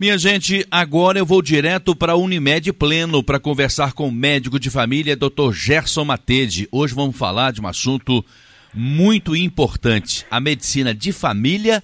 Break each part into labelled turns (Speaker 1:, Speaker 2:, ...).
Speaker 1: Minha gente, agora eu vou direto para a Unimed Pleno para conversar com o médico de família, Dr. Gerson Matede. Hoje vamos falar de um assunto muito importante: a medicina de família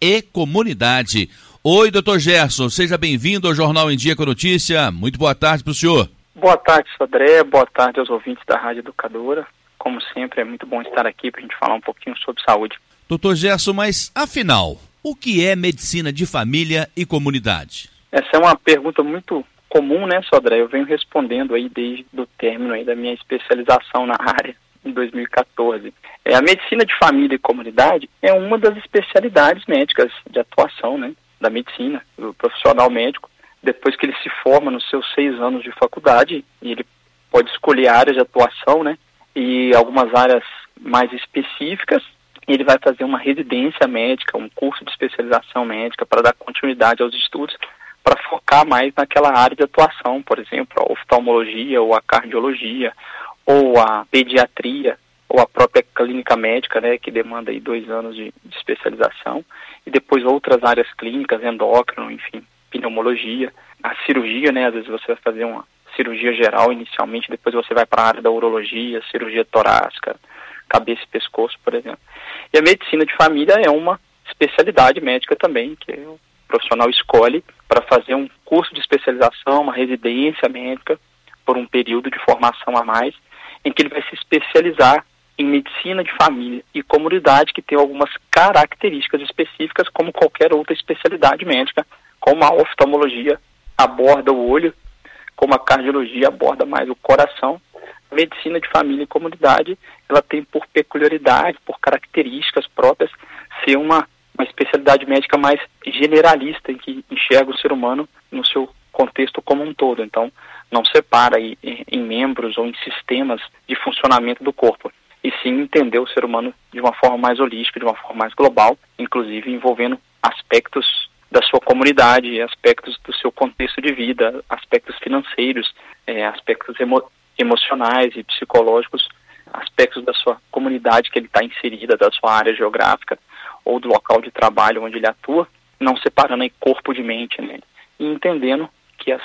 Speaker 1: e comunidade. Oi, doutor Gerson, seja bem-vindo ao Jornal em Dia com Notícia. Muito boa tarde para o senhor.
Speaker 2: Boa tarde, Sodré. Boa tarde aos ouvintes da Rádio Educadora. Como sempre, é muito bom estar aqui para a gente falar um pouquinho sobre saúde.
Speaker 1: Doutor Gerson, mas afinal, o que é medicina de família e comunidade?
Speaker 2: Essa é uma pergunta muito comum, né, Sodré? Eu venho respondendo aí desde o término aí da minha especialização na área em 2014. É, a medicina de família e comunidade é uma das especialidades médicas de atuação, né, da medicina, do profissional médico. Depois que ele se forma nos seus seis anos de faculdade, ele pode escolher áreas de atuação, né, e algumas áreas mais específicas ele vai fazer uma residência médica, um curso de especialização médica para dar continuidade aos estudos, para focar mais naquela área de atuação, por exemplo, a oftalmologia ou a cardiologia ou a pediatria ou a própria clínica médica, né, que demanda aí dois anos de, de especialização e depois outras áreas clínicas, endócrino, enfim, pneumologia, a cirurgia, né, às vezes você vai fazer uma cirurgia geral inicialmente, depois você vai para a área da urologia, cirurgia torácica, cabeça e pescoço, por exemplo. E a medicina de família é uma especialidade médica também, que o profissional escolhe para fazer um curso de especialização, uma residência médica, por um período de formação a mais, em que ele vai se especializar em medicina de família e comunidade, que tem algumas características específicas, como qualquer outra especialidade médica, como a oftalmologia aborda o olho, como a cardiologia aborda mais o coração, medicina de família e comunidade, ela tem por peculiaridade, por características próprias, ser uma, uma especialidade médica mais generalista, em que enxerga o ser humano no seu contexto como um todo. Então, não separa em, em membros ou em sistemas de funcionamento do corpo, e sim entender o ser humano de uma forma mais holística, de uma forma mais global, inclusive envolvendo aspectos da sua comunidade, aspectos do seu contexto de vida, aspectos financeiros, é, aspectos emo emocionais e psicológicos, aspectos da sua comunidade que ele está inserida, da sua área geográfica ou do local de trabalho onde ele atua, não separando aí corpo de mente, né? E entendendo que as,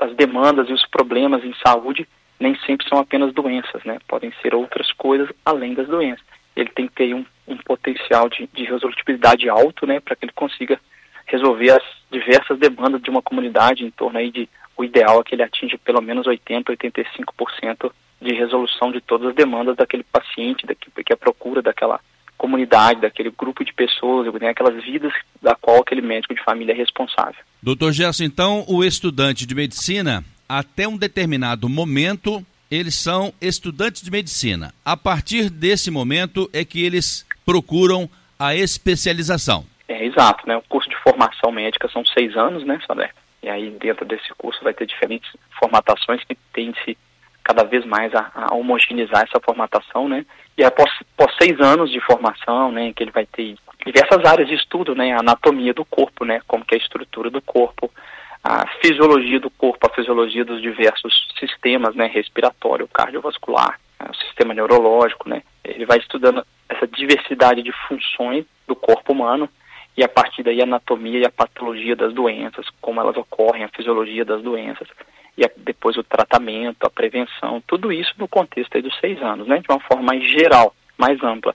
Speaker 2: as demandas e os problemas em saúde nem sempre são apenas doenças, né? Podem ser outras coisas além das doenças. Ele tem que ter um, um potencial de, de resolutibilidade alto, né? Para que ele consiga resolver as diversas demandas de uma comunidade em torno aí de o ideal é que ele atinja pelo menos 80, 85% de resolução de todas as demandas daquele paciente, daquele, que é a procura daquela comunidade, daquele grupo de pessoas, né, aquelas vidas da qual aquele médico de família é responsável.
Speaker 1: Doutor Gerson, então o estudante de medicina, até um determinado momento, eles são estudantes de medicina. A partir desse momento é que eles procuram a especialização.
Speaker 2: É, exato, né? O curso de formação médica são seis anos, né, Saber? E aí dentro desse curso vai ter diferentes formatações que tende-se cada vez mais a, a, homogeneizar essa formatação, né? E após, após seis anos de formação, né, que ele vai ter diversas áreas de estudo, né? A anatomia do corpo, né? Como que é a estrutura do corpo, a fisiologia do corpo, a fisiologia dos diversos sistemas, né? Respiratório, cardiovascular, né, o sistema neurológico, né? Ele vai estudando essa diversidade de funções do corpo humano e a partir daí a anatomia e a patologia das doenças, como elas ocorrem, a fisiologia das doenças, e a, depois o tratamento, a prevenção, tudo isso no contexto aí dos seis anos, né, de uma forma mais geral, mais ampla.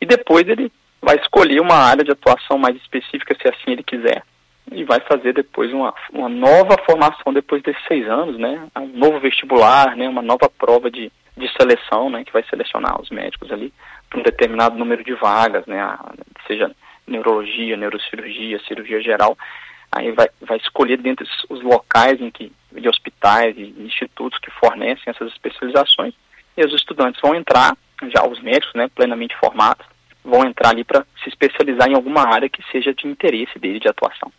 Speaker 2: E depois ele vai escolher uma área de atuação mais específica, se assim ele quiser, e vai fazer depois uma, uma nova formação depois desses seis anos, né, um novo vestibular, né, uma nova prova de, de seleção, né, que vai selecionar os médicos ali para um determinado número de vagas, né, seja neurologia, neurocirurgia, cirurgia geral, aí vai, vai escolher dentre os locais em que, de hospitais e institutos que fornecem essas especializações, e os estudantes vão entrar, já os médicos, né, plenamente formados, vão entrar ali para se especializar em alguma área que seja de interesse dele de atuação,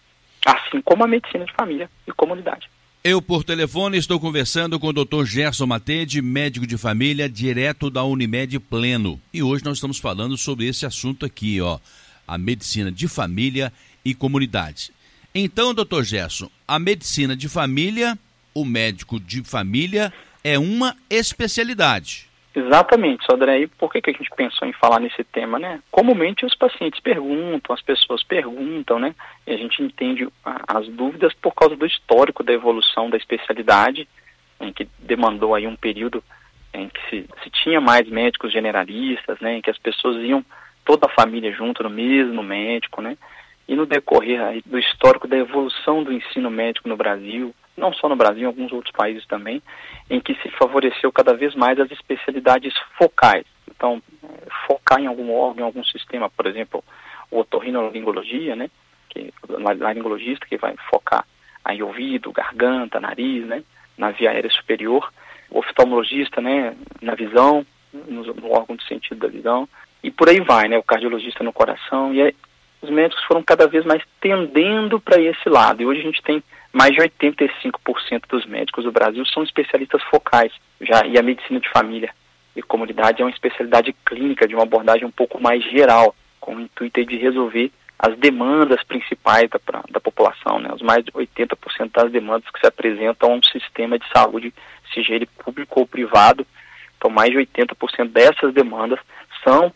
Speaker 2: assim como a medicina de família e comunidade.
Speaker 1: Eu, por telefone, estou conversando com o Dr. Gerson Matede, médico de família, direto da Unimed Pleno. E hoje nós estamos falando sobre esse assunto aqui, ó a medicina de família e comunidade. Então, doutor Gerson, a medicina de família, o médico de família, é uma especialidade.
Speaker 2: Exatamente, Sodré. E por que, que a gente pensou em falar nesse tema, né? Comumente os pacientes perguntam, as pessoas perguntam, né? E a gente entende as dúvidas por causa do histórico da evolução da especialidade, em que demandou aí um período em que se, se tinha mais médicos generalistas, né? Em que as pessoas iam toda a família junto no mesmo médico, né? E no decorrer do histórico da evolução do ensino médico no Brasil, não só no Brasil, em alguns outros países também, em que se favoreceu cada vez mais as especialidades focais. Então, focar em algum órgão, em algum sistema, por exemplo, o otorrinolaringologia, né, que laringologista que vai focar em ouvido, garganta, nariz, né, na via aérea superior, o oftalmologista, né, na visão, no, no, órgão de sentido da visão, e por aí vai, né, o cardiologista no coração, e aí, os médicos foram cada vez mais tendendo para esse lado, e hoje a gente tem mais de 85% dos médicos do Brasil são especialistas focais, já. E a medicina de família e comunidade é uma especialidade clínica de uma abordagem um pouco mais geral, com o intuito de resolver as demandas principais da, da população, né? Os mais de 80% das demandas que se apresentam a um sistema de saúde, seja ele público ou privado, então mais de 80% dessas demandas são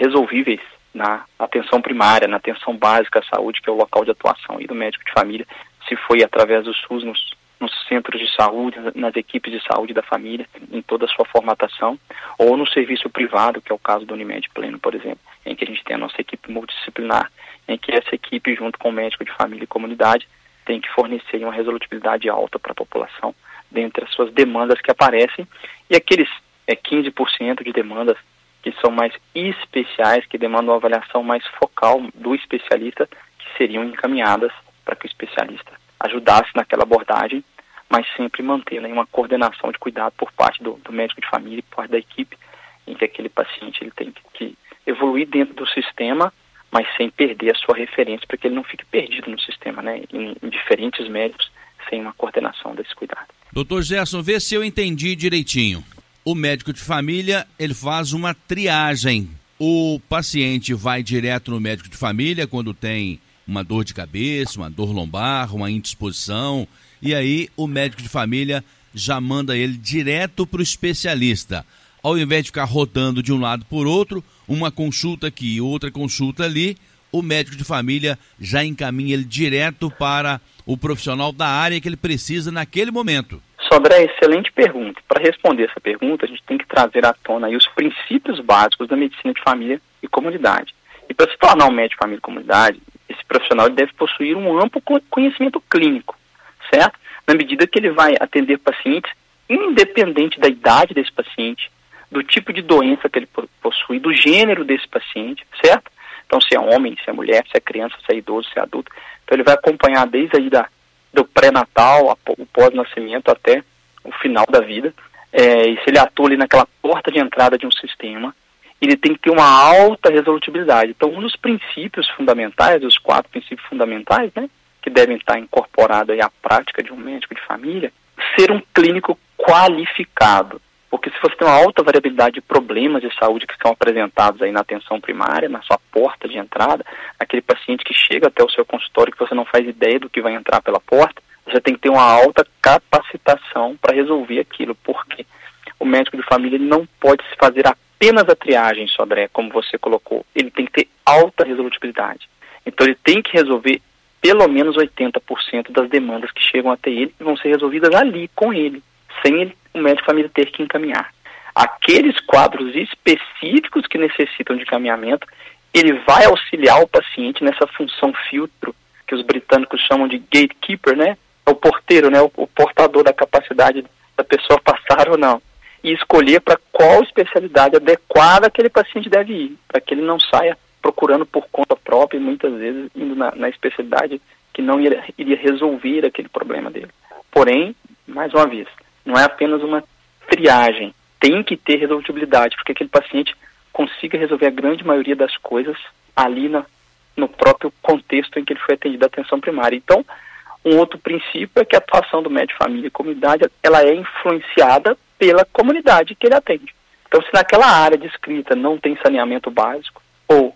Speaker 2: resolvíveis na atenção primária, na atenção básica à saúde, que é o local de atuação do médico de família, se foi através do SUS nos, nos centros de saúde, nas equipes de saúde da família, em toda a sua formatação, ou no serviço privado, que é o caso do Unimed Pleno, por exemplo, em que a gente tem a nossa equipe multidisciplinar, em que essa equipe, junto com o médico de família e comunidade, tem que fornecer uma resolutividade alta para a população, dentre as suas demandas que aparecem, e aqueles é, 15% de demandas que são mais especiais, que demandam uma avaliação mais focal do especialista, que seriam encaminhadas para que o especialista ajudasse naquela abordagem, mas sempre mantendo uma coordenação de cuidado por parte do, do, médico de família e por parte da equipe, em que aquele paciente ele tem que evoluir dentro do sistema, mas sem perder a sua referência, para que ele não fique perdido no sistema, né, em, em diferentes médicos, sem uma coordenação desse cuidado.
Speaker 1: Doutor Gerson, vê se eu entendi direitinho. O médico de família, ele faz uma triagem. O paciente vai direto no médico de família quando tem uma dor de cabeça, uma dor lombar, uma indisposição, e aí o médico de família já manda ele direto para o especialista. Ao invés de ficar rodando de um lado por outro, uma consulta aqui outra consulta ali, o médico de família já encaminha ele direto para o profissional da área que ele precisa naquele momento.
Speaker 2: Sodré, excelente pergunta. Para responder essa pergunta, a gente tem que trazer à tona os princípios básicos da medicina de família e comunidade. E para se tornar um médico de família e comunidade, esse profissional deve possuir um amplo conhecimento clínico, certo? Na medida que ele vai atender pacientes, independente da idade desse paciente, do tipo de doença que ele possui, do gênero desse paciente, certo? Então, se é homem, se é mulher, se é criança, se é idoso, se é adulto. Então, ele vai acompanhar desde aí da, do pré-natal, o pós-nascimento, até o final da vida. É, e se ele atua ali naquela porta de entrada de um sistema, ele tem que ter uma alta resolutibilidade. Então, um dos princípios fundamentais, os quatro princípios fundamentais, né, que devem estar incorporados à prática de um médico de família, ser um clínico qualificado. Porque se você tem uma alta variabilidade de problemas de saúde que são apresentados aí na atenção primária, na sua porta de entrada, aquele paciente que chega até o seu consultório que você não faz ideia do que vai entrar pela porta, você tem que ter uma alta capacitação para resolver aquilo, porque o médico de família não pode se fazer apenas a triagem, Sodré, como você colocou, ele tem que ter alta resolutibilidade. Então ele tem que resolver pelo menos 80% das demandas que chegam até ele e vão ser resolvidas ali com ele, sem ele, o médico família ter que encaminhar. Aqueles quadros específicos que necessitam de encaminhamento, ele vai auxiliar o paciente nessa função filtro que os britânicos chamam de gatekeeper, né? É o porteiro, né? O, o portador da capacidade da pessoa passar ou não e escolher para qual especialidade adequada aquele paciente deve ir, para que ele não saia procurando por conta própria e muitas vezes indo na, na especialidade que não iria, iria resolver aquele problema dele. Porém, mais uma vez, não é apenas uma triagem, tem que ter resolutibilidade, porque aquele paciente consiga resolver a grande maioria das coisas ali na, no próprio contexto em que ele foi atendido a atenção primária. Então, um outro princípio é que a atuação do médico família e comunidade ela é influenciada pela comunidade que ele atende. Então, se naquela área descrita não tem saneamento básico, ou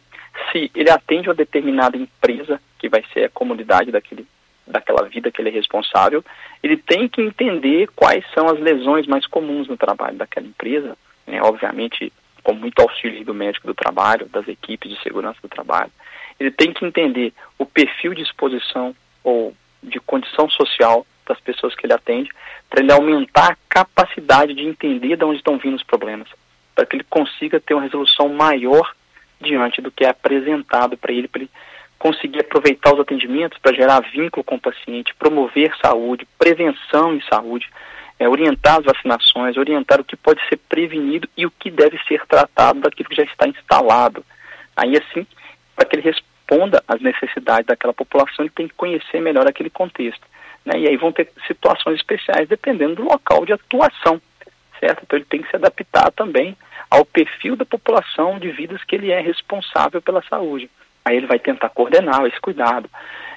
Speaker 2: se ele atende uma determinada empresa, que vai ser a comunidade daquele, daquela vida que ele é responsável, ele tem que entender quais são as lesões mais comuns no trabalho daquela empresa né, obviamente com muito auxílio do médico do trabalho, das equipes de segurança do trabalho. Ele tem que entender o perfil de exposição ou de condição social das pessoas que ele atende, para ele aumentar a capacidade de entender de onde estão vindo os problemas, para que ele consiga ter uma resolução maior diante do que é apresentado para ele, para ele conseguir aproveitar os atendimentos para gerar vínculo com o paciente, promover saúde, prevenção em saúde, é, orientar as vacinações, orientar o que pode ser prevenido e o que deve ser tratado daquilo que já está instalado. Aí, assim, para que ele responda às necessidades daquela população, ele tem que conhecer melhor aquele contexto. Né? E aí vão ter situações especiais dependendo do local de atuação, certo? Então ele tem que se adaptar também ao perfil da população de vidas que ele é responsável pela saúde. Aí ele vai tentar coordenar esse cuidado,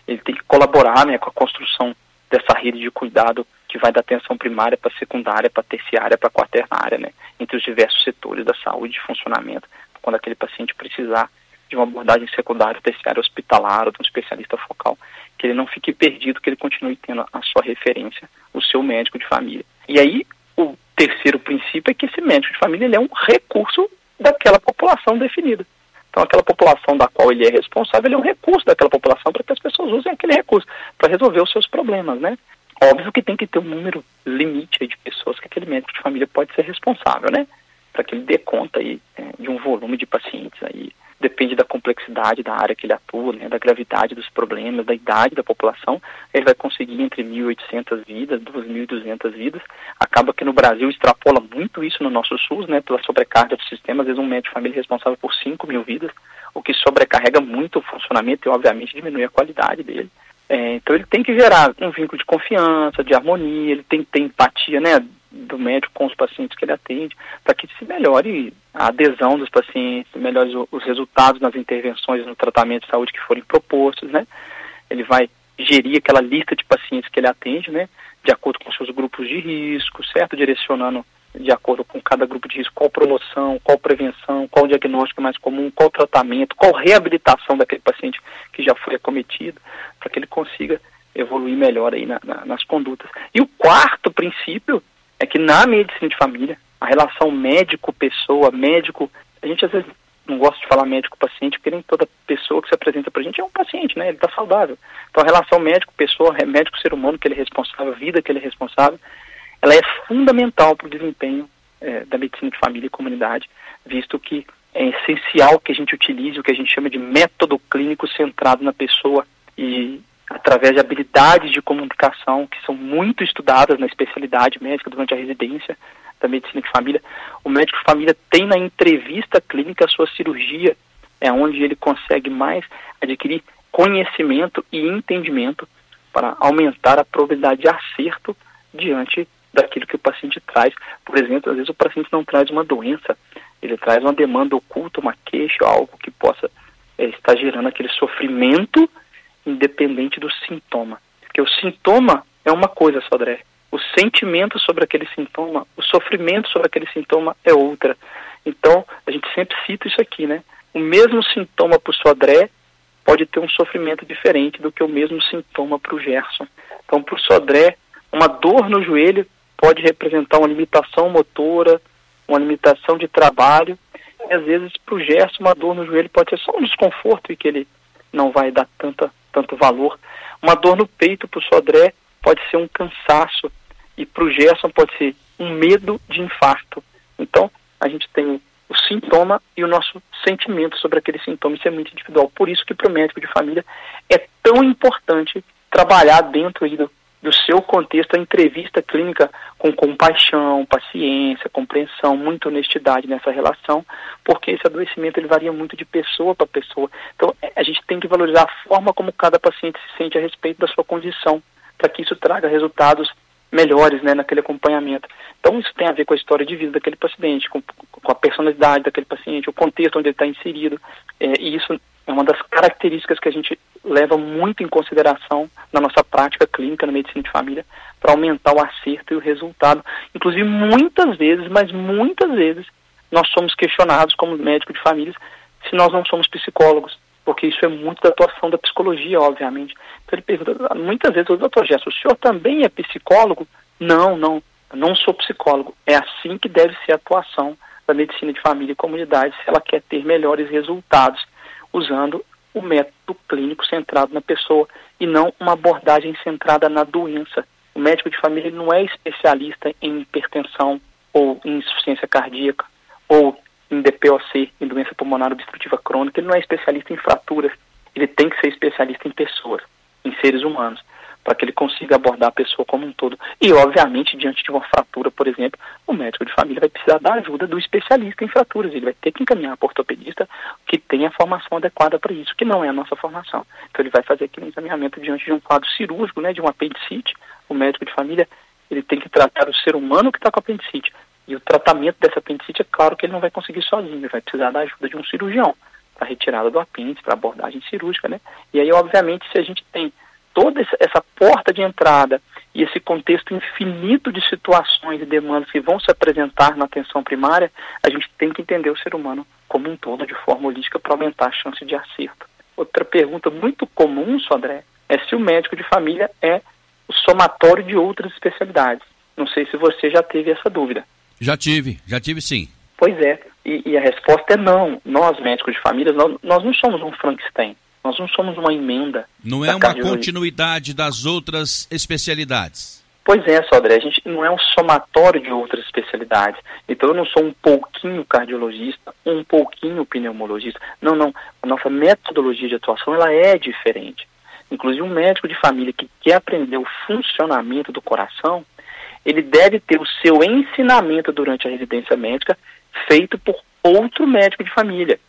Speaker 2: ele tem que colaborar né, com a construção dessa rede de cuidado que vai da atenção primária para secundária, para terciária, para quaternária, né, entre os diversos setores da saúde e funcionamento, quando aquele paciente precisar de uma abordagem secundária, terciária, hospitalar ou de um especialista focal, que ele não fique perdido, que ele continue tendo a sua referência, o seu médico de família. E aí, o terceiro princípio é que esse médico de família ele é um recurso daquela população definida. Então, aquela população da qual ele é responsável, ele é um recurso daquela população para que as pessoas usem aquele recurso para resolver os seus problemas, né? Óbvio que tem que ter um número limite de pessoas que aquele médico de família pode ser responsável, né? Para que ele dê conta aí é, de um volume de pacientes aí. Depende da complexidade da área que ele atua, né? Da gravidade dos problemas, da idade da população. Ele vai conseguir entre 1.800 vidas, 2.200 vidas. Acaba que no Brasil extrapola muito isso no nosso SUS, né? Pela sobrecarga do sistema. Às vezes um médico de família é responsável por 5 mil vidas, o que sobrecarrega muito o funcionamento e, obviamente, diminui a qualidade dele. É, então ele tem que gerar um vínculo de confiança, de harmonia, ele tem que ter empatia né, do médico com os pacientes que ele atende, para que se melhore a adesão dos pacientes, melhore os resultados nas intervenções no tratamento de saúde que forem propostos, né? Ele vai gerir aquela lista de pacientes que ele atende, né? De acordo com seus grupos de risco, certo? Direcionando de acordo com cada grupo de risco, qual promoção, qual prevenção, qual diagnóstico mais comum, qual tratamento, qual reabilitação daquele paciente que já foi acometido, para que ele consiga evoluir melhor aí na, na, nas condutas. E o quarto princípio é que na medicina de família, a relação médico-pessoa, médico, a gente às vezes não gosta de falar médico-paciente, porque nem toda pessoa que se apresenta para a gente é um paciente, né? Ele está saudável. Então a relação médico-pessoa, médico-ser humano que ele é responsável, vida que ele é responsável, ela é fundamental para o desempenho é, da medicina de família e comunidade, visto que é essencial que a gente utilize o que a gente chama de método clínico centrado na pessoa e através de habilidades de comunicação que são muito estudadas na especialidade médica durante a residência da medicina de família. O médico de família tem na entrevista clínica a sua cirurgia, é onde ele consegue mais adquirir conhecimento e entendimento para aumentar a probabilidade de acerto diante daquilo que o paciente traz. Por exemplo, às vezes o paciente não traz uma doença, ele traz uma demanda oculta, uma queixa, algo que possa é, estar gerando aquele sofrimento independente do sintoma. Porque o sintoma é uma coisa, Sodré. O sentimento sobre aquele sintoma, o sofrimento sobre aquele sintoma é outra. Então, a gente sempre cita isso aqui, né? O mesmo sintoma para o Sodré pode ter um sofrimento diferente do que o mesmo sintoma para o Gerson. Então, para o Sodré, uma dor no joelho pode representar uma limitação motora, uma limitação de trabalho. E às vezes, para o Gerson, uma dor no joelho pode ser só um desconforto e que ele não vai dar tanta, tanto valor. Uma dor no peito para o Sodré pode ser um cansaço e para o Gerson pode ser um medo de infarto. Então, a gente tem o sintoma e o nosso sentimento sobre aquele sintoma. Isso é muito individual. Por isso que para o médico de família é tão importante trabalhar dentro do, do seu contexto, a entrevista clínica com compaixão, paciência, compreensão, muita honestidade nessa relação, porque esse adoecimento ele varia muito de pessoa para pessoa. Então, é, a gente tem que valorizar a forma como cada paciente se sente a respeito da sua condição, para que isso traga resultados melhores né, naquele acompanhamento. Então, isso tem a ver com a história de vida daquele paciente, com, com a personalidade daquele paciente, o contexto onde ele está inserido, é, e isso é uma das características que a gente leva muito em consideração na nossa prática clínica na medicina de família para aumentar o acerto e o resultado. Inclusive, muitas vezes, mas muitas vezes, nós somos questionados como médicos de famílias se nós não somos psicólogos, porque isso é muito da atuação da psicologia, obviamente. Então ele pergunta, muitas vezes, doutor Gerson, o senhor também é psicólogo? Não, não, não sou psicólogo. É assim que deve ser a atuação da medicina de família e comunidade se ela quer ter melhores resultados usando o método clínico centrado na pessoa e não uma abordagem centrada na doença. O médico de família não é especialista em hipertensão ou em insuficiência cardíaca ou em DPOC, em doença pulmonar obstrutiva crônica, ele não é especialista em fraturas, ele tem que ser especialista em pessoas, em seres humanos para que ele consiga abordar a pessoa como um todo. E, obviamente, diante de uma fratura, por exemplo, o médico de família vai precisar da ajuda do especialista em fraturas. Ele vai ter que encaminhar para o ortopedista que tenha a formação adequada para isso, que não é a nossa formação. Então, ele vai fazer aquele encaminhamento diante de um quadro cirúrgico, né, de um apendicite. O médico de família ele tem que tratar o ser humano que está com apendicite. E o tratamento dessa apendicite, é claro que ele não vai conseguir sozinho, ele vai precisar da ajuda de um cirurgião para retirada do apêndice, para abordagem cirúrgica, né? E aí, obviamente, se a gente tem toda essa porta de entrada e esse contexto infinito de situações e demandas que vão se apresentar na atenção primária, a gente tem que entender o ser humano como um todo, de forma holística, para aumentar a chance de acerto. Outra pergunta muito comum, Sodré, é se o médico de família é o somatório de outras especialidades. Não sei se você já teve essa dúvida.
Speaker 1: Já tive, já tive sim.
Speaker 2: Pois é, e, e a resposta é não. Nós, médicos de família, nós, nós não somos um Frankenstein. Nós não somos uma emenda.
Speaker 1: Não é uma continuidade das outras especialidades.
Speaker 2: Pois é, Sodré, a gente não é um somatório de outras especialidades. Então eu não sou um pouquinho cardiologista, um pouquinho pneumologista. Não, não. A nossa metodologia de atuação ela é diferente. Inclusive um médico de família que quer aprender o funcionamento do coração, ele deve ter o seu ensinamento durante a residência médica feito por outro médico de família.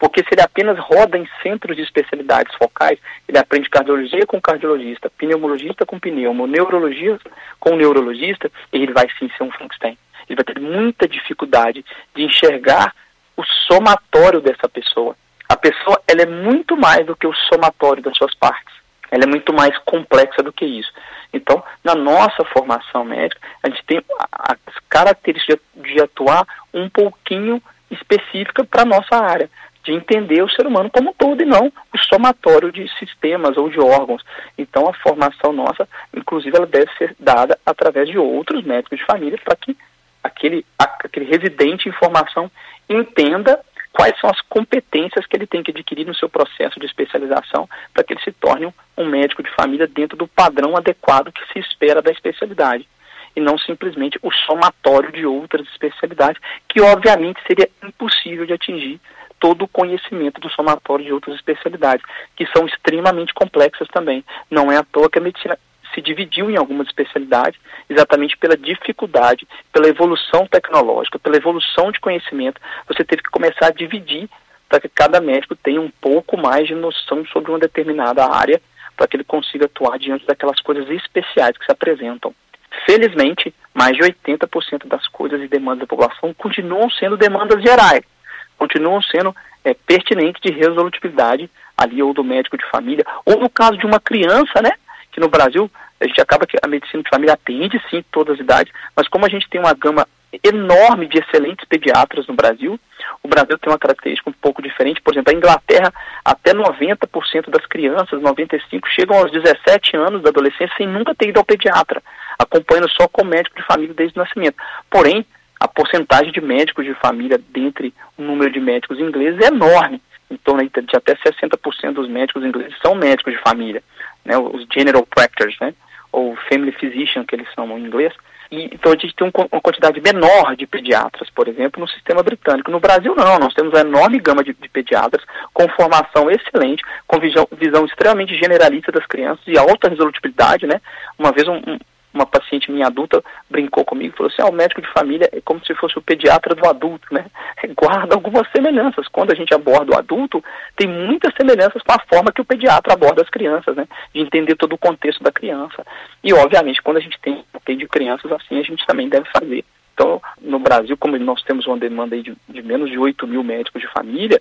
Speaker 2: Porque se ele apenas roda em centros de especialidades focais, ele aprende cardiologia com cardiologista, pneumologista com pneumo, neurologia com neurologista, ele vai sim ser um Frankenstein. Ele vai ter muita dificuldade de enxergar o somatório dessa pessoa. A pessoa ela é muito mais do que o somatório das suas partes. Ela é muito mais complexa do que isso. Então, na nossa formação médica, a gente tem as características de atuar um pouquinho específica para a nossa área de entender o ser humano como um todo e não o somatório de sistemas ou de órgãos. Então a formação nossa, inclusive, ela deve ser dada através de outros médicos de família para que aquele, aquele residente em formação entenda quais são as competências que ele tem que adquirir no seu processo de especialização para que ele se torne um médico de família dentro do padrão adequado que se espera da especialidade e não simplesmente o somatório de outras especialidades, que obviamente seria impossível de atingir todo o conhecimento do somatório de outras especialidades, que são extremamente complexas também. Não é à toa que a medicina se dividiu em algumas especialidades, exatamente pela dificuldade, pela evolução tecnológica, pela evolução de conhecimento. Você teve que começar a dividir para que cada médico tenha um pouco mais de noção sobre uma determinada área, para que ele consiga atuar diante daquelas coisas especiais que se apresentam. Felizmente, mais de 80% das coisas e demandas da população continuam sendo demandas gerais continuam sendo é, pertinentes de resolutividade ali ou do médico de família, ou no caso de uma criança, né, que no Brasil a gente acaba que a medicina de família atende sim todas as idades, mas como a gente tem uma gama enorme de excelentes pediatras no Brasil, o Brasil tem uma característica um pouco diferente, por exemplo, a Inglaterra, até 90% das crianças, 95%, chegam aos 17 anos da adolescência sem nunca ter ido ao pediatra, acompanhando só com médico de família desde o nascimento. Porém, a porcentagem de médicos de família dentre o número de médicos ingleses é enorme. Em torno de até 60% dos médicos ingleses são médicos de família, né, os general practitioners, né, ou family physician, que eles são em inglês. E, então a gente tem uma quantidade menor de pediatras, por exemplo, no sistema britânico. No Brasil não, nós temos uma enorme gama de, de pediatras com formação excelente, com visão, visão, extremamente generalista das crianças e alta resolutibilidade, né? Uma vez um, uma paciente minha adulta brincou comigo, falou assim, ah, o médico de família é como se fosse o pediatra do adulto, né? Guarda algumas semelhanças. Quando a gente aborda o adulto, tem muitas semelhanças com a forma que o pediatra aborda as crianças, né? De entender todo o contexto da criança. E, obviamente, quando a gente tem, de crianças assim, a gente também deve fazer. Então, no Brasil, como nós temos uma demanda de, de menos de 8 mil médicos de família,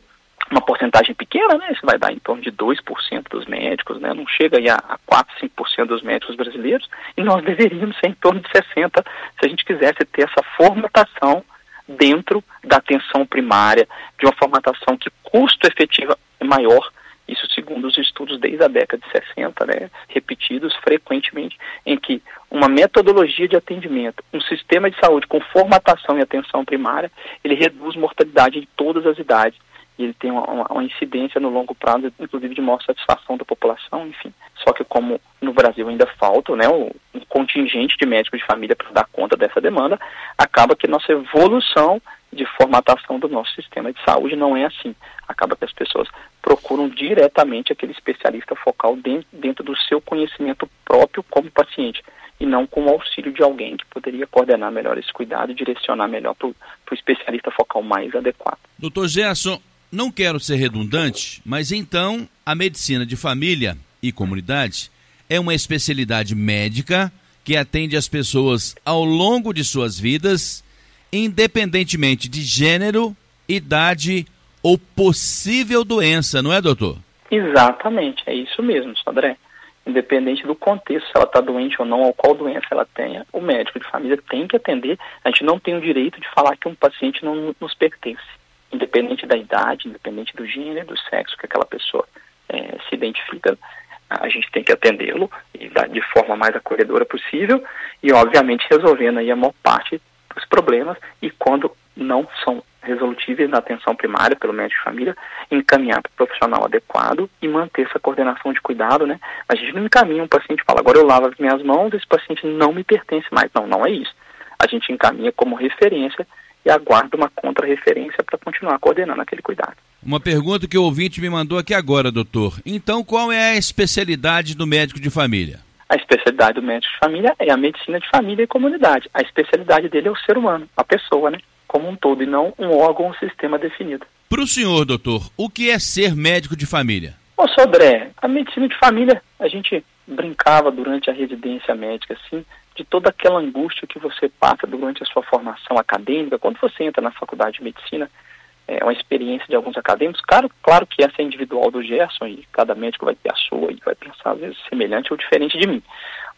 Speaker 2: uma porcentagem pequena, né? Isso vai dar em torno de 2% dos médicos, né? Não chega aí a, a 4, 5% dos médicos brasileiros, e nós deveríamos ser em torno de 60% se a gente quisesse ter essa formatação dentro da atenção primária, de uma formatação que custo efetivo é maior, isso segundo os estudos desde a década de 60, né, repetidos frequentemente, em que uma metodologia de atendimento, um sistema de saúde com formatação e atenção primária, ele reduz mortalidade em todas as idades e ele tem uma, uma, incidência no longo prazo, inclusive de maior satisfação da população, enfim. Só que como no Brasil ainda falta né, um contingente de médicos de família para dar conta dessa demanda, acaba que nossa evolução de formatação do nosso sistema de saúde não é assim. Acaba que as pessoas procuram diretamente aquele especialista focal dentro, dentro do seu conhecimento próprio como paciente e não com o auxílio de alguém que poderia coordenar melhor esse cuidado e direcionar melhor para o especialista focal mais adequado.
Speaker 1: Doutor Gerson, não quero ser redundante, mas então a medicina de família e comunidade é uma especialidade médica que atende as pessoas ao longo de suas vidas, independentemente de gênero, idade ou possível doença, não é, doutor?
Speaker 2: Exatamente, é isso mesmo, Sodré. Independente do contexto, se ela está doente ou não, ou qual doença ela tenha, o médico de família tem que atender. A gente não tem o direito de falar que um paciente não nos pertence independente da idade, independente do gênero, do sexo que aquela pessoa é, se identifica, a gente tem que atendê-lo de forma mais acolhedora possível e, obviamente, resolvendo aí a maior parte dos problemas e quando não são resolutíveis na atenção primária pelo médico de família, encaminhar para o profissional adequado e manter essa coordenação de cuidado, né? A gente não encaminha um paciente e fala, agora eu lavo as minhas mãos, esse paciente não me pertence mais. Não, não é isso. A gente encaminha como referência e aguarda uma contra-referência para continuar coordenando aquele cuidado.
Speaker 1: Uma pergunta que o ouvinte me mandou aqui agora, doutor. Então, qual é a especialidade do médico de família?
Speaker 2: A especialidade do médico de família é a medicina de família e comunidade. A especialidade dele é o ser humano, a pessoa, né? Como um todo, e não um órgão ou um sistema definido.
Speaker 1: Para o senhor, doutor, o que é ser médico de família?
Speaker 2: Ô, Sodré, a medicina de família, a gente brincava durante a residência médica, assim, de toda aquela angústia que você passa durante a sua formação acadêmica, quando você entra na faculdade de medicina, é uma experiência de alguns acadêmicos, claro, claro que essa é individual do Gerson e cada médico vai ter a sua e vai pensar às vezes semelhante ou diferente de mim.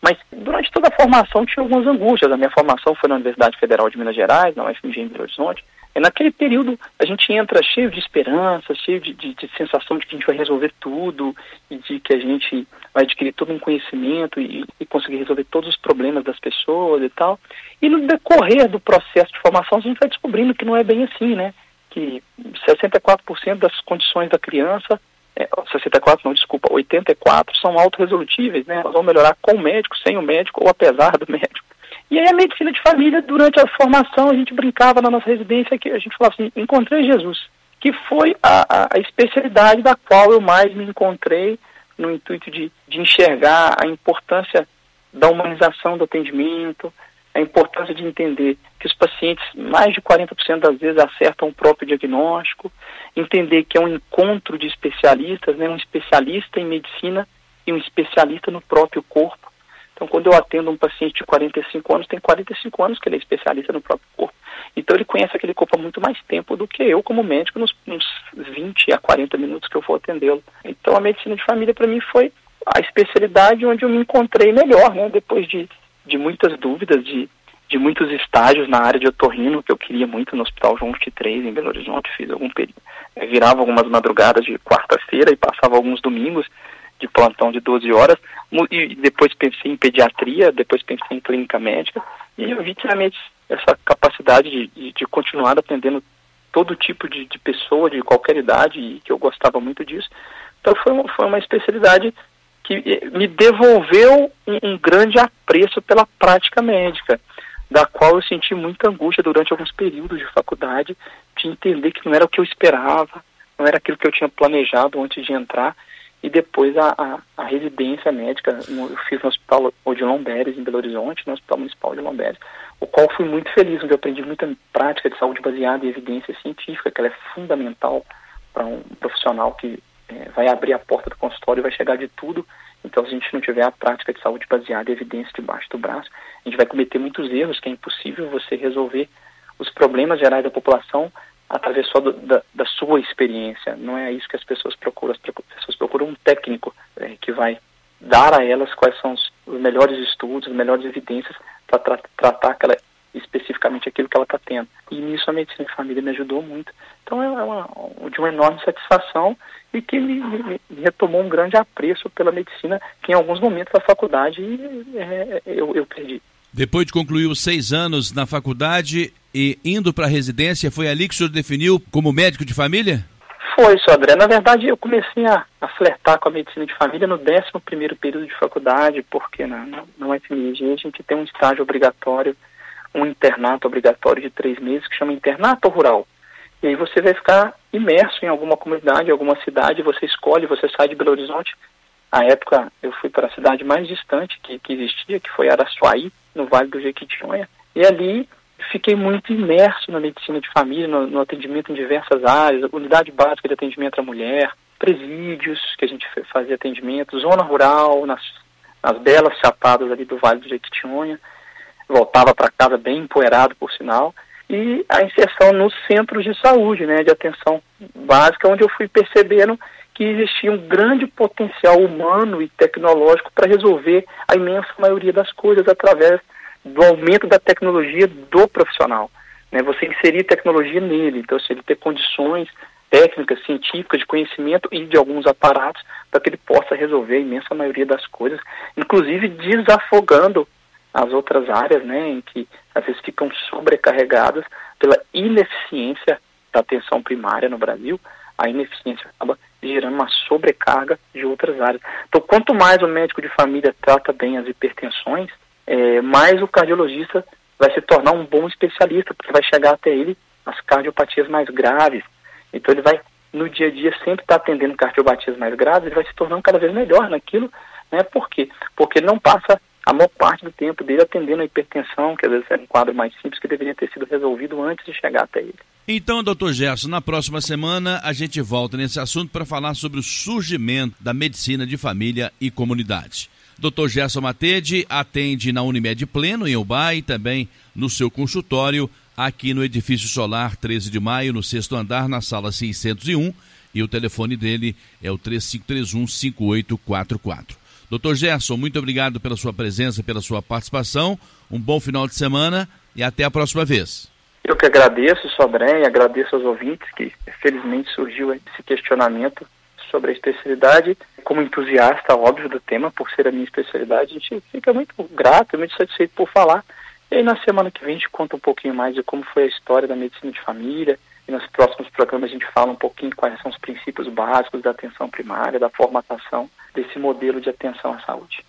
Speaker 2: Mas durante toda a formação tinha algumas angústias. A minha formação foi na Universidade Federal de Minas Gerais, na UFMG em Belo Horizonte. E naquele período a gente entra cheio de esperança, cheio de, de, de, sensação de que a gente vai resolver tudo e de que a gente vai adquirir todo um conhecimento e, e conseguir resolver todos os problemas das pessoas e tal. E no decorrer do processo de formação a gente vai descobrindo que não é bem assim, né? Que 64% das condições da criança é, 64 não, desculpa, 84 são autorresolutíveis, né? Elas vão melhorar com o médico, sem o médico ou apesar do médico. E aí a medicina de família, durante a formação, a gente brincava na nossa residência que a gente falava assim, encontrei Jesus, que foi a, a, especialidade da qual eu mais me encontrei no intuito de, de enxergar a importância da humanização do atendimento, a importância de entender que os pacientes, mais de 40% das vezes, acertam o próprio diagnóstico, entender que é um encontro de especialistas, né, um especialista em medicina e um especialista no próprio corpo, então, quando eu atendo um paciente de 45 anos, tem 45 anos que ele é especialista no próprio corpo. Então, ele conhece aquele corpo há muito mais tempo do que eu, como médico, nos, nos 20 a 40 minutos que eu vou atendê-lo. Então, a medicina de família, para mim, foi a especialidade onde eu me encontrei melhor, né? Depois de, de muitas dúvidas, de, de muitos estágios na área de otorrino, que eu queria muito no Hospital João 23, em Belo Horizonte, fiz algum período. É, virava algumas madrugadas de quarta-feira e passava alguns domingos de plantão de 12 horas, e depois pensei em pediatria, depois pensei em clínica médica, e eu vi realmente essa capacidade de, de, continuar atendendo todo tipo de, de, pessoa, de qualquer idade, e que eu gostava muito disso. Então foi uma, foi uma especialidade que eh, me devolveu um, um grande apreço pela prática médica, da qual eu senti muita angústia durante alguns períodos de faculdade, de entender que não era o que eu esperava, não era aquilo que eu tinha planejado antes de entrar, e depois a, a, a residência médica, no, eu fiz no Hospital Odilon Beres, em Belo Horizonte, no Hospital Municipal de Lomberes, o qual fui muito feliz, onde eu aprendi muita prática de saúde baseada em evidência científica, que ela é fundamental para um profissional que é, vai abrir a porta do consultório e vai chegar de tudo. Então, se a gente não tiver a prática de saúde baseada em evidência debaixo do braço, a gente vai cometer muitos erros, que é impossível você resolver os problemas gerais da população através só do, da, da, sua experiência. Não é isso que as pessoas procuram. As pessoas procuram um técnico é, que vai dar a elas quais são os, melhores estudos, as melhores evidências para tra tratar aquela especificamente aquilo que ela está tendo. E nisso a medicina de família me ajudou muito. Então é uma, de uma enorme satisfação e que me, me, me, retomou um grande apreço pela medicina que em alguns momentos da faculdade é, eu, eu perdi.
Speaker 1: Depois de concluir os seis anos na faculdade e indo para a residência, foi ali que o senhor definiu como médico de família?
Speaker 2: Foi, Sodré. Na verdade, eu comecei a, a flertar com a medicina de família no 11 período de faculdade, porque na, na, UFMG a gente tem um estágio obrigatório, um internato obrigatório de três meses, que chama internato rural. E aí você vai ficar imerso em alguma comunidade, alguma cidade, você escolhe, você sai de Belo Horizonte. À época, eu fui para a cidade mais distante que, que existia, que foi Araçuaí, no Vale do Jequitinhonha. E ali fiquei muito imerso na medicina de família, no, no, atendimento em diversas áreas, unidade básica de atendimento à mulher, presídios, que a gente fazia atendimento, zona rural, nas, nas belas chapadas ali do Vale do Jequitinhonha. Voltava para casa bem empoeirado, por sinal. E a inserção nos centros de saúde, né, de atenção básica, onde eu fui percebendo que existia um grande potencial humano e tecnológico para resolver a imensa maioria das coisas através do aumento da tecnologia do profissional. Né? Você inserir tecnologia nele, então se ele ter condições técnicas, científicas, de conhecimento e de alguns aparatos para que ele possa resolver a imensa maioria das coisas, inclusive desafogando as outras áreas, né, em que às vezes ficam sobrecarregadas pela ineficiência da atenção primária no Brasil, a ineficiência acaba gerando uma sobrecarga de outras áreas. Então, quanto mais o médico de família trata bem as hipertensões, é, mais o cardiologista vai se tornar um bom especialista, porque vai chegar até ele as cardiopatias mais graves. Então ele vai, no dia a dia, sempre estar tá atendendo cardiopatias mais graves, ele vai se tornando cada vez melhor naquilo. Né? Por quê? Porque ele não passa a maior parte do tempo dele atendendo a hipertensão, que às vezes é um quadro mais simples que deveria ter sido resolvido antes de chegar até ele.
Speaker 1: Então, doutor Gerson, na próxima semana a gente volta nesse assunto para falar sobre o surgimento da medicina de família e comunidade. Dr. Gerson Matede atende na Unimed Pleno, em Ubai, e também no seu consultório, aqui no Edifício Solar, 13 de maio, no sexto andar, na sala 601. E o telefone dele é o 3531-5844. Doutor Gerson, muito obrigado pela sua presença, pela sua participação. Um bom final de semana e até a próxima vez.
Speaker 2: Eu que agradeço, Sodré, e agradeço aos ouvintes que felizmente surgiu esse questionamento sobre a especialidade. Como entusiasta, óbvio, do tema, por ser a minha especialidade, a gente fica muito grato, muito satisfeito por falar. E aí, na semana que vem, a gente conta um pouquinho mais de como foi a história da medicina de família. Nos próximos programas, a gente fala um pouquinho quais são os princípios básicos da atenção primária, da formatação desse modelo de atenção à saúde.